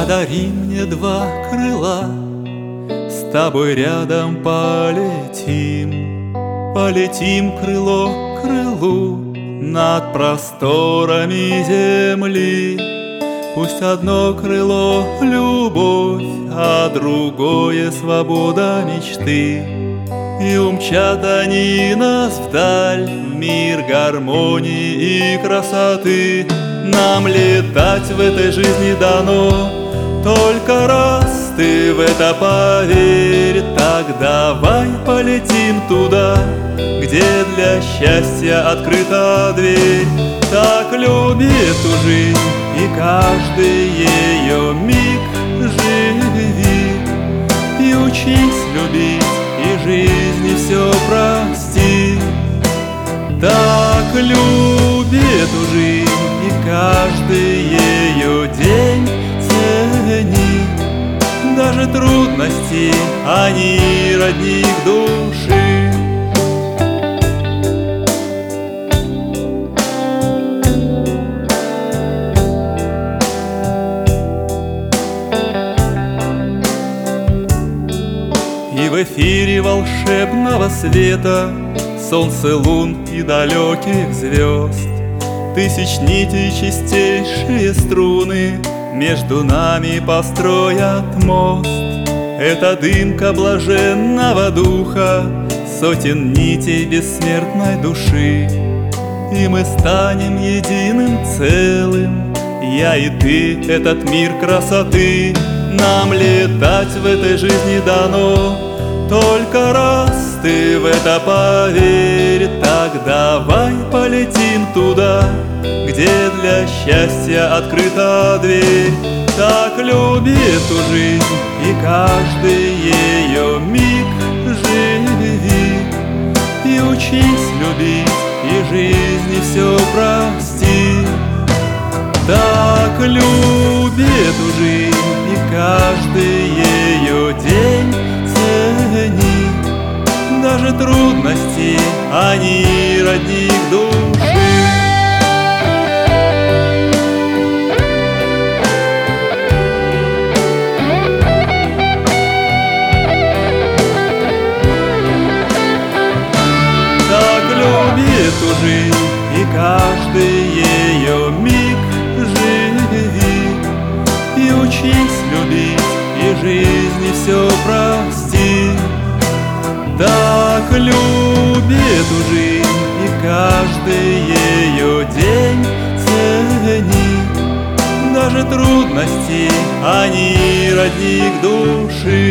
Подари мне два крыла, с тобой рядом полетим, Полетим крыло к крылу над просторами земли. Пусть одно крыло — любовь, а другое — свобода мечты. И умчат они нас вдаль, мир гармонии и красоты. Нам летать в этой жизни дано, только раз ты в это поверь, так давай полетим туда, где для счастья открыта дверь. Так люби эту жизнь и каждый ее миг живи и учись любить и жизни все прости. Так люби эту жизнь и каждый ее день Даже трудности, они родник души. И в эфире волшебного света Солнце, лун и далеких звезд. Тысяч нитей чистейшие струны Между нами построят мост. Это дымка блаженного духа Сотен нитей бессмертной души. И мы станем единым целым. Я и ты, этот мир красоты. Нам летать в этой жизни дано. Только раз ты в это поверь, давай полетим туда, где для счастья открыта дверь. Так люби эту жизнь и каждый ее миг живи и учись любить и жизни все прости. Так люби эту жизнь и каждый ее день цени Даже трудности, они родник души жизнь и каждый ее миг живи И учись любить и жизни все прости. Так люби эту жизнь и каждый ее день цени. Даже трудности, они родник души